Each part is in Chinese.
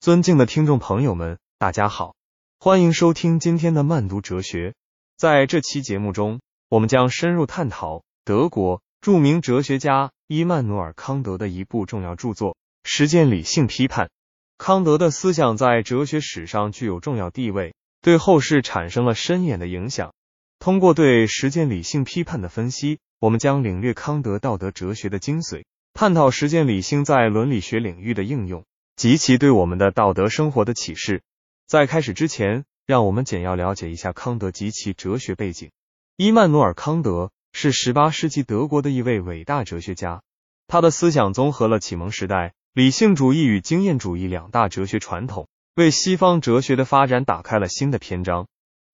尊敬的听众朋友们，大家好，欢迎收听今天的慢读哲学。在这期节目中，我们将深入探讨德国著名哲学家伊曼努尔·康德的一部重要著作《实践理性批判》。康德的思想在哲学史上具有重要地位，对后世产生了深远的影响。通过对实践理性批判的分析，我们将领略康德道德哲学的精髓，探讨实践理性在伦理学领域的应用。及其对我们的道德生活的启示。在开始之前，让我们简要了解一下康德及其哲学背景。伊曼努尔·康德是十八世纪德国的一位伟大哲学家，他的思想综合了启蒙时代理性主义与经验主义两大哲学传统，为西方哲学的发展打开了新的篇章。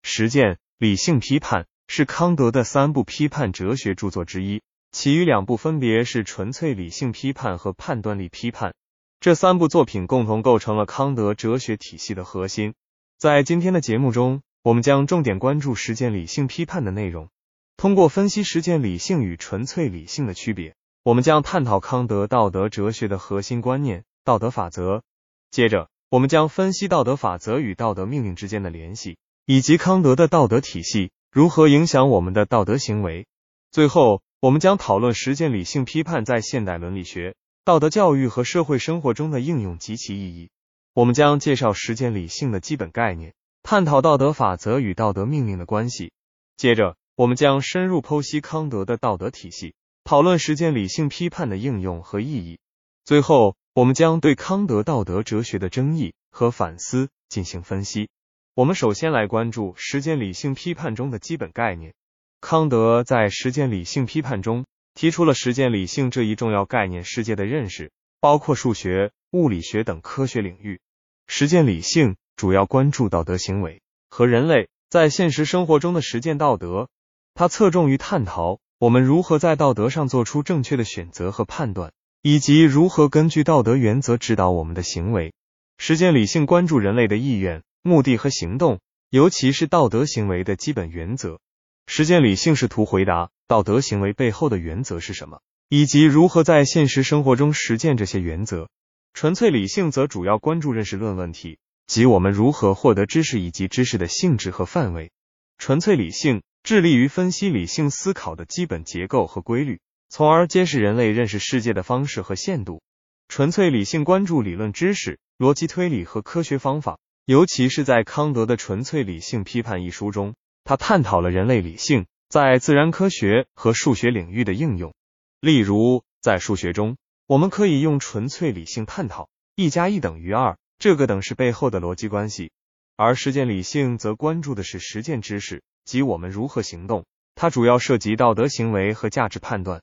实践理性批判是康德的三部批判哲学著作之一，其余两部分别是纯粹理性批判和判断力批判。这三部作品共同构成了康德哲学体系的核心。在今天的节目中，我们将重点关注实践理性批判的内容。通过分析实践理性与纯粹理性的区别，我们将探讨康德道德哲学的核心观念——道德法则。接着，我们将分析道德法则与道德命令之间的联系，以及康德的道德体系如何影响我们的道德行为。最后，我们将讨论实践理性批判在现代伦理学。道德教育和社会生活中的应用及其意义。我们将介绍实践理性的基本概念，探讨道德法则与道德命令的关系。接着，我们将深入剖析康德的道德体系，讨论实践理性批判的应用和意义。最后，我们将对康德道德哲学的争议和反思进行分析。我们首先来关注实践理性批判中的基本概念。康德在实践理性批判中。提出了实践理性这一重要概念，世界的认识包括数学、物理学等科学领域。实践理性主要关注道德行为和人类在现实生活中的实践道德，它侧重于探讨我们如何在道德上做出正确的选择和判断，以及如何根据道德原则指导我们的行为。实践理性关注人类的意愿、目的和行动，尤其是道德行为的基本原则。实践理性试图回答道德行为背后的原则是什么，以及如何在现实生活中实践这些原则。纯粹理性则主要关注认识论问题，即我们如何获得知识以及知识的性质和范围。纯粹理性致力于分析理性思考的基本结构和规律，从而揭示人类认识世界的方式和限度。纯粹理性关注理论知识、逻辑推理和科学方法，尤其是在康德的《纯粹理性批判》一书中。他探讨了人类理性在自然科学和数学领域的应用。例如，在数学中，我们可以用纯粹理性探讨一加一等于二这个等式背后的逻辑关系；而实践理性则关注的是实践知识，即我们如何行动。它主要涉及道德行为和价值判断。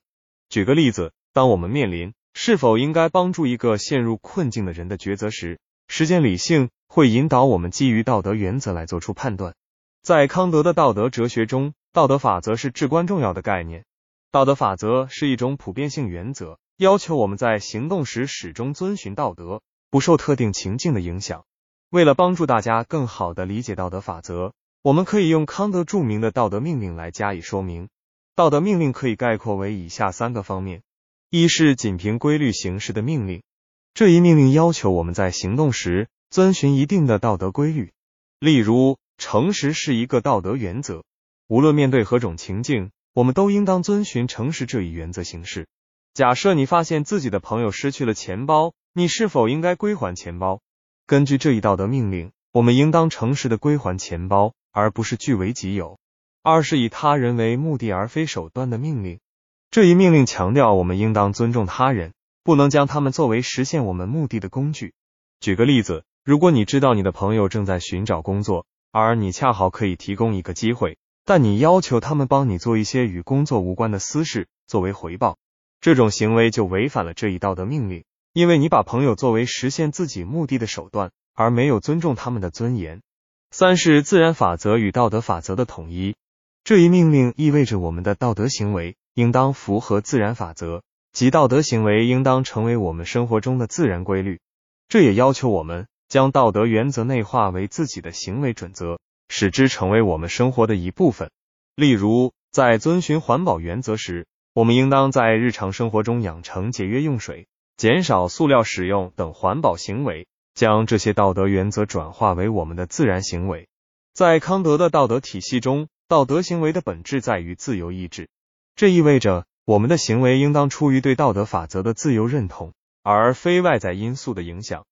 举个例子，当我们面临是否应该帮助一个陷入困境的人的抉择时，实践理性会引导我们基于道德原则来做出判断。在康德的道德哲学中，道德法则是至关重要的概念。道德法则是一种普遍性原则，要求我们在行动时始终遵循道德，不受特定情境的影响。为了帮助大家更好的理解道德法则，我们可以用康德著名的道德命令来加以说明。道德命令可以概括为以下三个方面：一是仅凭规律行事的命令，这一命令要求我们在行动时遵循一定的道德规律，例如。诚实是一个道德原则，无论面对何种情境，我们都应当遵循诚实这一原则行事。假设你发现自己的朋友失去了钱包，你是否应该归还钱包？根据这一道德命令，我们应当诚实的归还钱包，而不是据为己有。二是以他人为目的而非手段的命令，这一命令强调我们应当尊重他人，不能将他们作为实现我们目的的工具。举个例子，如果你知道你的朋友正在寻找工作，而你恰好可以提供一个机会，但你要求他们帮你做一些与工作无关的私事作为回报，这种行为就违反了这一道德命令，因为你把朋友作为实现自己目的的手段，而没有尊重他们的尊严。三是自然法则与道德法则的统一，这一命令意味着我们的道德行为应当符合自然法则，即道德行为应当成为我们生活中的自然规律。这也要求我们。将道德原则内化为自己的行为准则，使之成为我们生活的一部分。例如，在遵循环保原则时，我们应当在日常生活中养成节约用水、减少塑料使用等环保行为，将这些道德原则转化为我们的自然行为。在康德的道德体系中，道德行为的本质在于自由意志，这意味着我们的行为应当出于对道德法则的自由认同，而非外在因素的影响。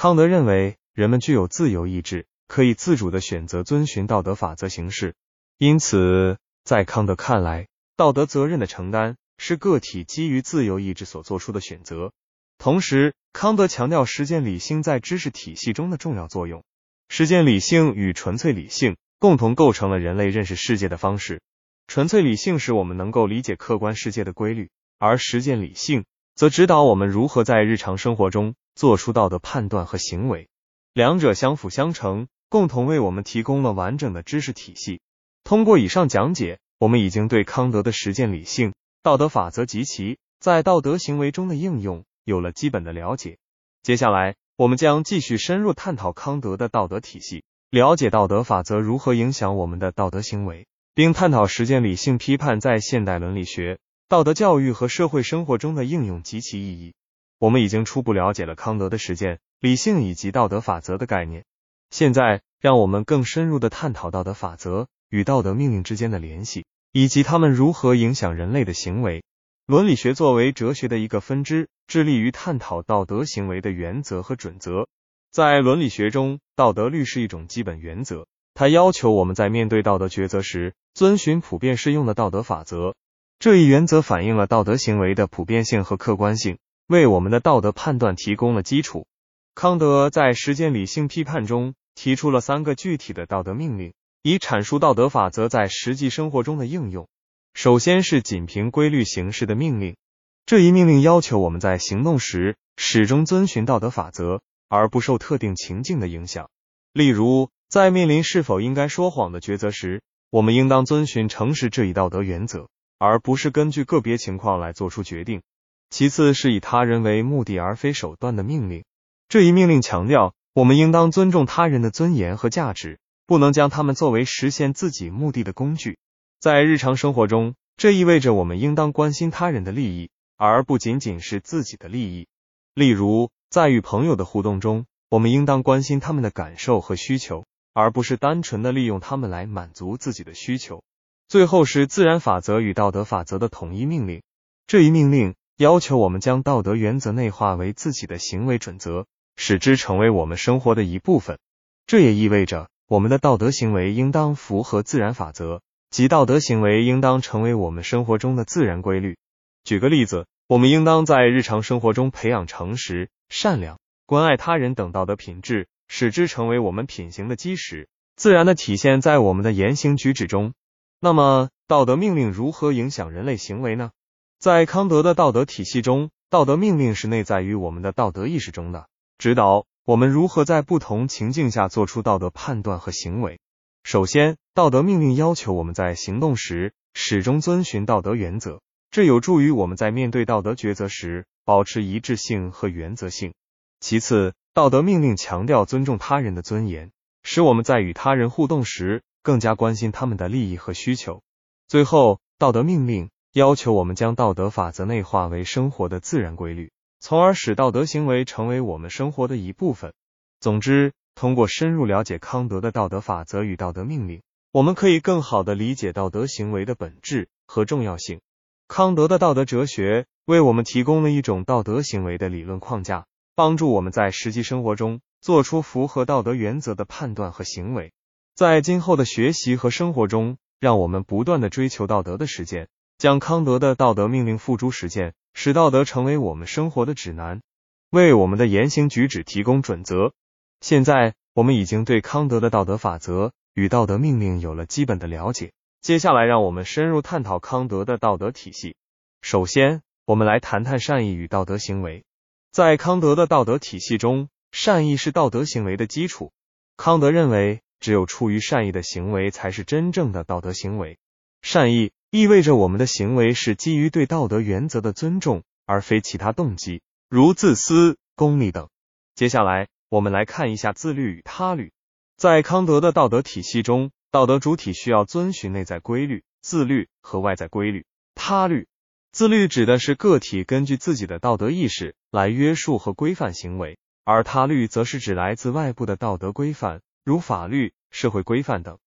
康德认为，人们具有自由意志，可以自主的选择遵循道德法则行事。因此，在康德看来，道德责任的承担是个体基于自由意志所做出的选择。同时，康德强调实践理性在知识体系中的重要作用。实践理性与纯粹理性共同构成了人类认识世界的方式。纯粹理性使我们能够理解客观世界的规律，而实践理性则指导我们如何在日常生活中做出道德判断和行为。两者相辅相成，共同为我们提供了完整的知识体系。通过以上讲解，我们已经对康德的实践理性、道德法则及其在道德行为中的应用有了基本的了解。接下来，我们将继续深入探讨康德的道德体系，了解道德法则如何影响我们的道德行为，并探讨实践理性批判在现代伦理学、道德教育和社会生活中的应用及其意义。我们已经初步了解了康德的实践理性以及道德法则的概念。现在，让我们更深入的探讨道德法则。与道德命令之间的联系，以及它们如何影响人类的行为。伦理学作为哲学的一个分支，致力于探讨道德行为的原则和准则。在伦理学中，道德律是一种基本原则，它要求我们在面对道德抉择时，遵循普遍适用的道德法则。这一原则反映了道德行为的普遍性和客观性，为我们的道德判断提供了基础。康德在实践理性批判中提出了三个具体的道德命令。以阐述道德法则在实际生活中的应用。首先是仅凭规律形式的命令，这一命令要求我们在行动时始终遵循道德法则，而不受特定情境的影响。例如，在面临是否应该说谎的抉择时，我们应当遵循诚实这一道德原则，而不是根据个别情况来做出决定。其次是以他人为目的而非手段的命令，这一命令强调我们应当尊重他人的尊严和价值。不能将他们作为实现自己目的的工具。在日常生活中，这意味着我们应当关心他人的利益，而不仅仅是自己的利益。例如，在与朋友的互动中，我们应当关心他们的感受和需求，而不是单纯的利用他们来满足自己的需求。最后是自然法则与道德法则的统一命令。这一命令要求我们将道德原则内化为自己的行为准则，使之成为我们生活的一部分。这也意味着。我们的道德行为应当符合自然法则，即道德行为应当成为我们生活中的自然规律。举个例子，我们应当在日常生活中培养诚实、善良、关爱他人等道德品质，使之成为我们品行的基石，自然的体现在我们的言行举止中。那么，道德命令如何影响人类行为呢？在康德的道德体系中，道德命令是内在于我们的道德意识中的，指导。我们如何在不同情境下做出道德判断和行为？首先，道德命令要求我们在行动时始终遵循道德原则，这有助于我们在面对道德抉择时保持一致性和原则性。其次，道德命令强调尊重他人的尊严，使我们在与他人互动时更加关心他们的利益和需求。最后，道德命令要求我们将道德法则内化为生活的自然规律。从而使道德行为成为我们生活的一部分。总之，通过深入了解康德的道德法则与道德命令，我们可以更好的理解道德行为的本质和重要性。康德的道德哲学为我们提供了一种道德行为的理论框架，帮助我们在实际生活中做出符合道德原则的判断和行为。在今后的学习和生活中，让我们不断的追求道德的实践，将康德的道德命令付诸实践。使道德成为我们生活的指南，为我们的言行举止提供准则。现在，我们已经对康德的道德法则与道德命令有了基本的了解。接下来，让我们深入探讨康德的道德体系。首先，我们来谈谈善意与道德行为。在康德的道德体系中，善意是道德行为的基础。康德认为，只有出于善意的行为才是真正的道德行为。善意。意味着我们的行为是基于对道德原则的尊重，而非其他动机，如自私、功利等。接下来，我们来看一下自律与他律。在康德的道德体系中，道德主体需要遵循内在规律——自律和外在规律——他律。自律指的是个体根据自己的道德意识来约束和规范行为，而他律则是指来自外部的道德规范，如法律、社会规范等。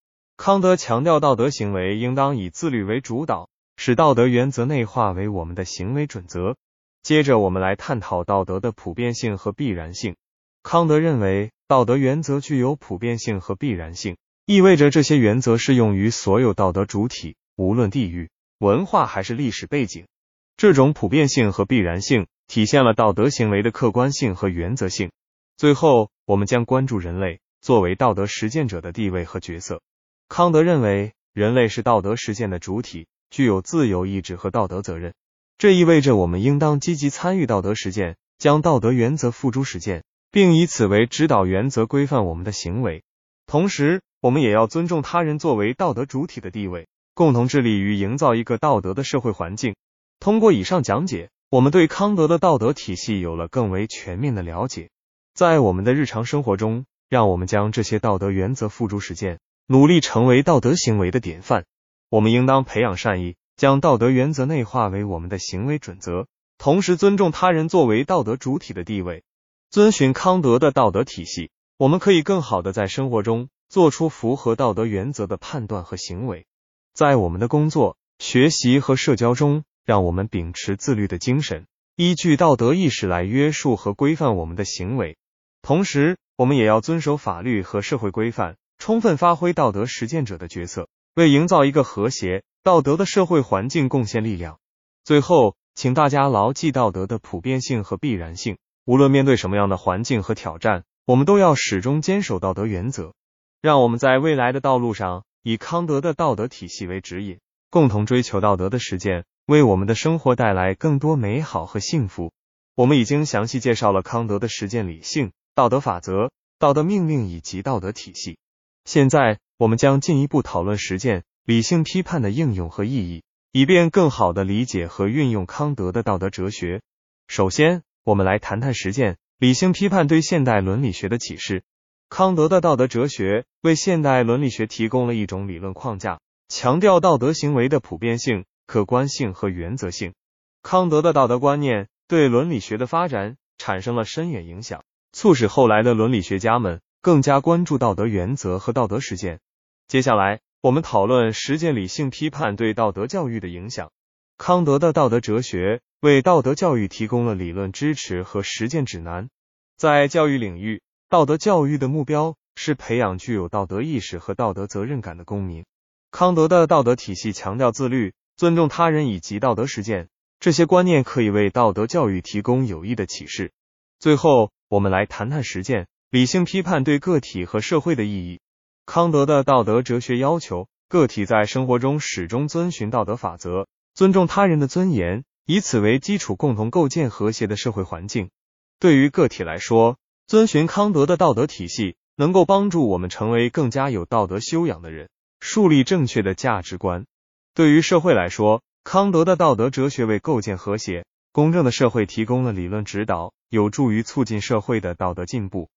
康德强调道德行为应当以自律为主导，使道德原则内化为我们的行为准则。接着，我们来探讨道德的普遍性和必然性。康德认为，道德原则具有普遍性和必然性，意味着这些原则适用于所有道德主体，无论地域、文化还是历史背景。这种普遍性和必然性体现了道德行为的客观性和原则性。最后，我们将关注人类作为道德实践者的地位和角色。康德认为，人类是道德实践的主体，具有自由意志和道德责任。这意味着我们应当积极参与道德实践，将道德原则付诸实践，并以此为指导原则规范我们的行为。同时，我们也要尊重他人作为道德主体的地位，共同致力于营造一个道德的社会环境。通过以上讲解，我们对康德的道德体系有了更为全面的了解。在我们的日常生活中，让我们将这些道德原则付诸实践，努力成为道德行为的典范。我们应当培养善意。将道德原则内化为我们的行为准则，同时尊重他人作为道德主体的地位。遵循康德的道德体系，我们可以更好的在生活中做出符合道德原则的判断和行为。在我们的工作、学习和社交中，让我们秉持自律的精神，依据道德意识来约束和规范我们的行为。同时，我们也要遵守法律和社会规范，充分发挥道德实践者的角色，为营造一个和谐。道德的社会环境贡献力量。最后，请大家牢记道德的普遍性和必然性。无论面对什么样的环境和挑战，我们都要始终坚守道德原则。让我们在未来的道路上以康德的道德体系为指引，共同追求道德的实践，为我们的生活带来更多美好和幸福。我们已经详细介绍了康德的实践理性、道德法则、道德命令以及道德体系。现在，我们将进一步讨论实践。理性批判的应用和意义，以便更好的理解和运用康德的道德哲学。首先，我们来谈谈实践理性批判对现代伦理学的启示。康德的道德哲学为现代伦理学提供了一种理论框架，强调道德行为的普遍性、客观性和原则性。康德的道德观念对伦理学的发展产生了深远影响，促使后来的伦理学家们更加关注道德原则和道德实践。接下来。我们讨论实践理性批判对道德教育的影响。康德的道德哲学为道德教育提供了理论支持和实践指南。在教育领域，道德教育的目标是培养具有道德意识和道德责任感的公民。康德的道德体系强调自律、尊重他人以及道德实践，这些观念可以为道德教育提供有益的启示。最后，我们来谈谈实践理性批判对个体和社会的意义。康德的道德哲学要求个体在生活中始终遵循道德法则，尊重他人的尊严，以此为基础，共同构建和谐的社会环境。对于个体来说，遵循康德的道德体系，能够帮助我们成为更加有道德修养的人，树立正确的价值观。对于社会来说，康德的道德哲学为构建和谐、公正的社会提供了理论指导，有助于促进社会的道德进步。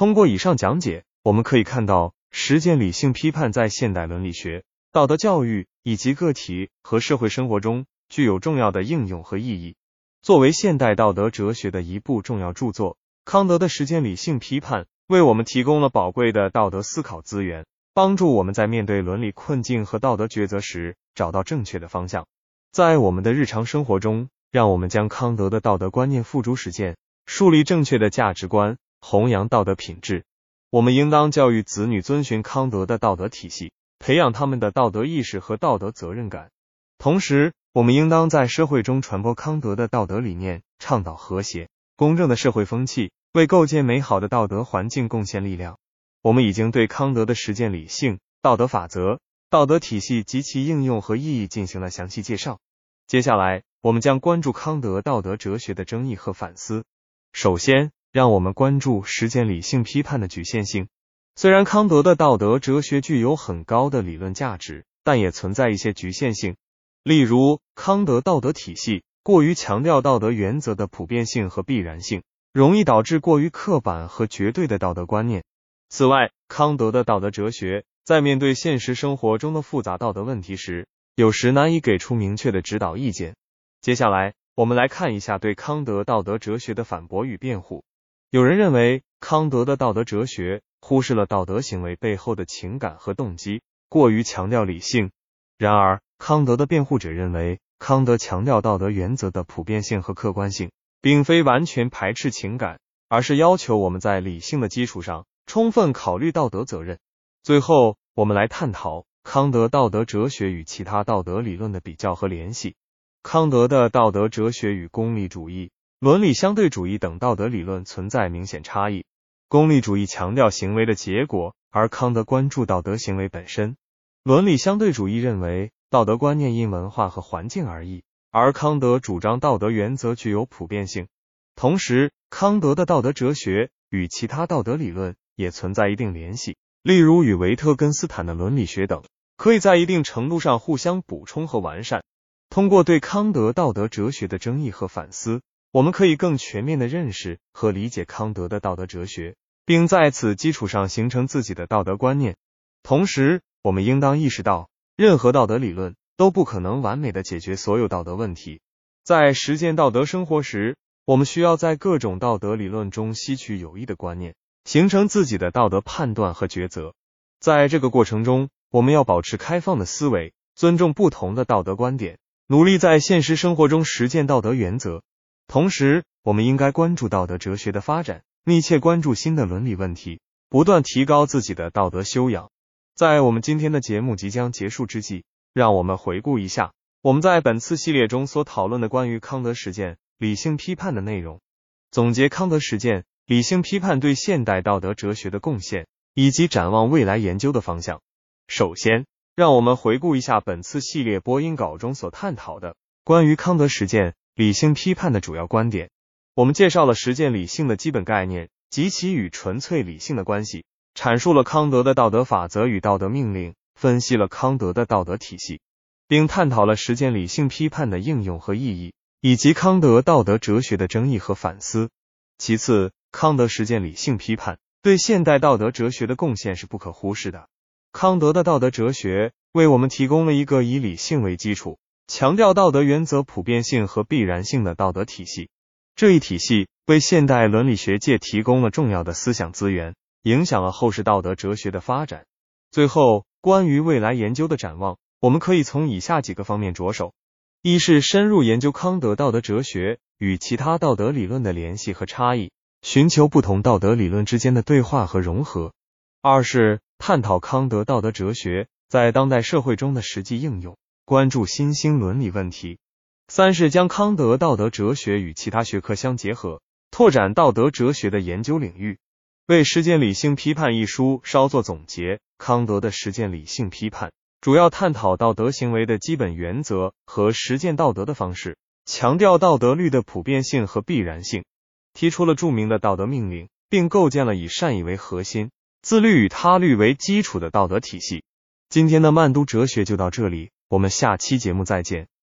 通过以上讲解，我们可以看到。实践理性批判在现代伦理学、道德教育以及个体和社会生活中具有重要的应用和意义。作为现代道德哲学的一部重要著作，康德的实践理性批判为我们提供了宝贵的道德思考资源，帮助我们在面对伦理困境和道德抉择时找到正确的方向。在我们的日常生活中，让我们将康德的道德观念付诸实践，树立正确的价值观，弘扬道德品质。我们应当教育子女遵循康德的道德体系，培养他们的道德意识和道德责任感。同时，我们应当在社会中传播康德的道德理念，倡导和谐、公正的社会风气，为构建美好的道德环境贡献力量。我们已经对康德的实践理性、道德法则、道德体系及其应用和意义进行了详细介绍。接下来，我们将关注康德道德哲学的争议和反思。首先，让我们关注实践理性批判的局限性。虽然康德的道德哲学具有很高的理论价值，但也存在一些局限性。例如，康德道德体系过于强调道德原则的普遍性和必然性，容易导致过于刻板和绝对的道德观念。此外，康德的道德哲学在面对现实生活中的复杂道德问题时，有时难以给出明确的指导意见。接下来，我们来看一下对康德道德哲学的反驳与辩护。有人认为康德的道德哲学忽视了道德行为背后的情感和动机，过于强调理性。然而，康德的辩护者认为，康德强调道德原则的普遍性和客观性，并非完全排斥情感，而是要求我们在理性的基础上充分考虑道德责任。最后，我们来探讨康德道德哲学与其他道德理论的比较和联系。康德的道德哲学与功利主义、伦理相对主义等道德理论存在明显差异。功利主义强调行为的结果，而康德关注道德行为本身。伦理相对主义认为道德观念因文化和环境而异，而康德主张道德原则具有普遍性。同时，康德的道德哲学与其他道德理论也存在一定联系，例如与维特根斯坦的伦理学等，可以在一定程度上互相补充和完善。通过对康德道德哲学的争议和反思，我们可以更全面的认识和理解康德的道德哲学，并在此基础上形成自己的道德观念。同时，我们应当意识到，任何道德理论都不可能完美的解决所有道德问题。在实践道德生活时，我们需要在各种道德理论中吸取有益的观念，形成自己的道德判断和抉择。在这个过程中，我们要保持开放的思维，尊重不同的道德观点，努力在现实生活中实践道德原则。同时，我们应该关注道德哲学的发展，密切关注新的伦理问题，不断提高自己的道德修养。在我们今天的节目即将结束之际，让我们回顾一下我们在本次系列中所讨论的关于康德实践理性批判的内容，总结康德实践理性批判对现代道德哲学的贡献，以及展望未来研究的方向。首先，让我们回顾一下本次系列播音稿中所探讨的关于康德实践理性批判的主要观点。我们介绍了实践理性的基本概念及其与纯粹理性的关系。阐述了康德的道德法则与道德命令，分析了康德的道德体系，并探讨了实践理性批判的应用和意义，以及康德道德哲学的争议和反思。其次，康德实践理性批判对现代道德哲学的贡献是不可忽视的。康德的道德哲学为我们提供了一个以理性为基础、强调道德原则普遍性和必然性的道德体系。这一体系为现代伦理学界提供了重要的思想资源。影响了后世道德哲学的发展。最后，关于未来研究的展望，我们可以从以下几个方面着手：一是深入研究康德道德哲学与其他道德理论的联系和差异，寻求不同道德理论之间的对话和融合；二是探讨康德道德哲学在当代社会中的实际应用，关注新兴伦理问题；三是将康德道德哲学与其他学科相结合，拓展道德哲学的研究领域。为《实践理性批判》一书稍作总结，康德的实践理性批判主要探讨道德行为的基本原则和实践道德的方式，强调道德律的普遍性和必然性，提出了著名的道德命令，并构建了以善意为核心、自律与他律为基础的道德体系。今天的慢读哲学就到这里，我们下期节目再见。